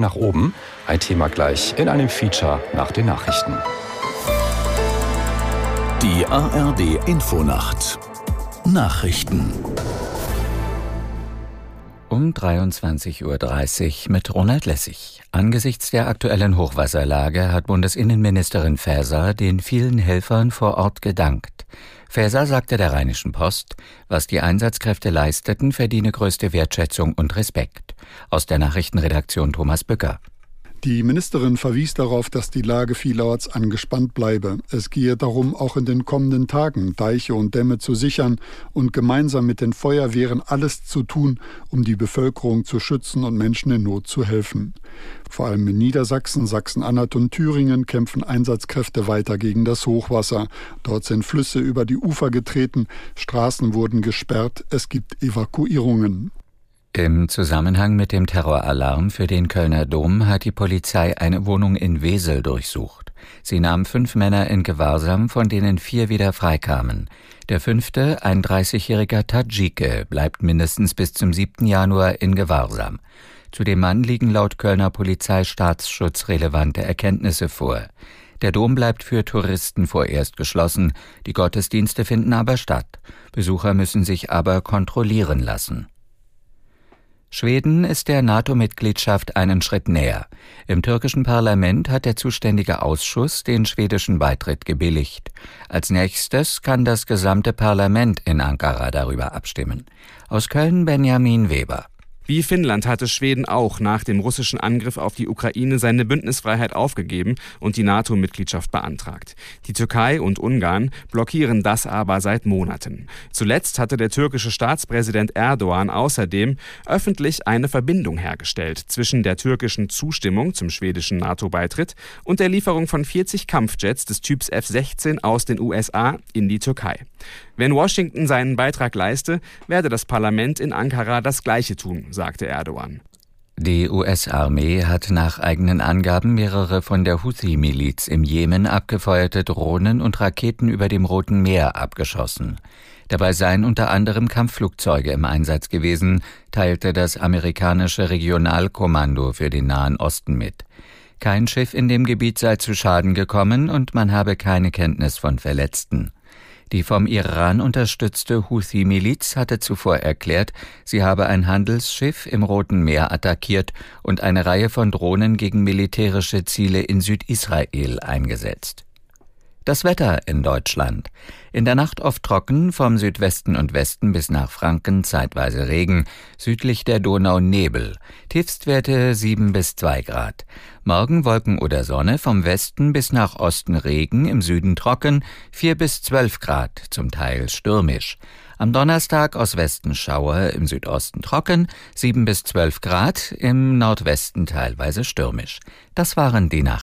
nach oben. Ein Thema gleich in einem Feature nach den Nachrichten. Die ARD Infonacht Nachrichten um 23.30 Uhr mit Ronald Lessig. Angesichts der aktuellen Hochwasserlage hat Bundesinnenministerin Faeser den vielen Helfern vor Ort gedankt. Faeser sagte der Rheinischen Post, was die Einsatzkräfte leisteten, verdiene größte Wertschätzung und Respekt. Aus der Nachrichtenredaktion Thomas Bücker. Die Ministerin verwies darauf, dass die Lage vielerorts angespannt bleibe. Es gehe darum, auch in den kommenden Tagen Deiche und Dämme zu sichern und gemeinsam mit den Feuerwehren alles zu tun, um die Bevölkerung zu schützen und Menschen in Not zu helfen. Vor allem in Niedersachsen, Sachsen-Anhalt und Thüringen kämpfen Einsatzkräfte weiter gegen das Hochwasser. Dort sind Flüsse über die Ufer getreten, Straßen wurden gesperrt, es gibt Evakuierungen. Im Zusammenhang mit dem Terroralarm für den Kölner Dom hat die Polizei eine Wohnung in Wesel durchsucht. Sie nahm fünf Männer in Gewahrsam, von denen vier wieder freikamen. Der fünfte, ein 30-jähriger Tadschike, bleibt mindestens bis zum 7. Januar in Gewahrsam. Zu dem Mann liegen laut Kölner Polizei staatsschutzrelevante Erkenntnisse vor. Der Dom bleibt für Touristen vorerst geschlossen, die Gottesdienste finden aber statt. Besucher müssen sich aber kontrollieren lassen. Schweden ist der NATO-Mitgliedschaft einen Schritt näher. Im türkischen Parlament hat der zuständige Ausschuss den schwedischen Beitritt gebilligt. Als nächstes kann das gesamte Parlament in Ankara darüber abstimmen. Aus Köln Benjamin Weber. Wie Finnland hatte Schweden auch nach dem russischen Angriff auf die Ukraine seine Bündnisfreiheit aufgegeben und die NATO-Mitgliedschaft beantragt. Die Türkei und Ungarn blockieren das aber seit Monaten. Zuletzt hatte der türkische Staatspräsident Erdogan außerdem öffentlich eine Verbindung hergestellt zwischen der türkischen Zustimmung zum schwedischen NATO-Beitritt und der Lieferung von 40 Kampfjets des Typs F-16 aus den USA in die Türkei. Wenn Washington seinen Beitrag leiste, werde das Parlament in Ankara das Gleiche tun, sagte Erdogan. Die US-Armee hat nach eigenen Angaben mehrere von der Houthi-Miliz im Jemen abgefeuerte Drohnen und Raketen über dem Roten Meer abgeschossen. Dabei seien unter anderem Kampfflugzeuge im Einsatz gewesen, teilte das amerikanische Regionalkommando für den Nahen Osten mit. Kein Schiff in dem Gebiet sei zu Schaden gekommen und man habe keine Kenntnis von Verletzten. Die vom Iran unterstützte Houthi-Miliz hatte zuvor erklärt, sie habe ein Handelsschiff im Roten Meer attackiert und eine Reihe von Drohnen gegen militärische Ziele in Südisrael eingesetzt. Das Wetter in Deutschland. In der Nacht oft trocken, vom Südwesten und Westen bis nach Franken zeitweise Regen, südlich der Donau Nebel, Tiefstwerte 7 bis 2 Grad. Morgen Wolken oder Sonne, vom Westen bis nach Osten Regen, im Süden trocken, 4 bis 12 Grad, zum Teil stürmisch. Am Donnerstag aus Westen Schauer, im Südosten trocken, 7 bis 12 Grad, im Nordwesten teilweise stürmisch. Das waren die Nachrichten.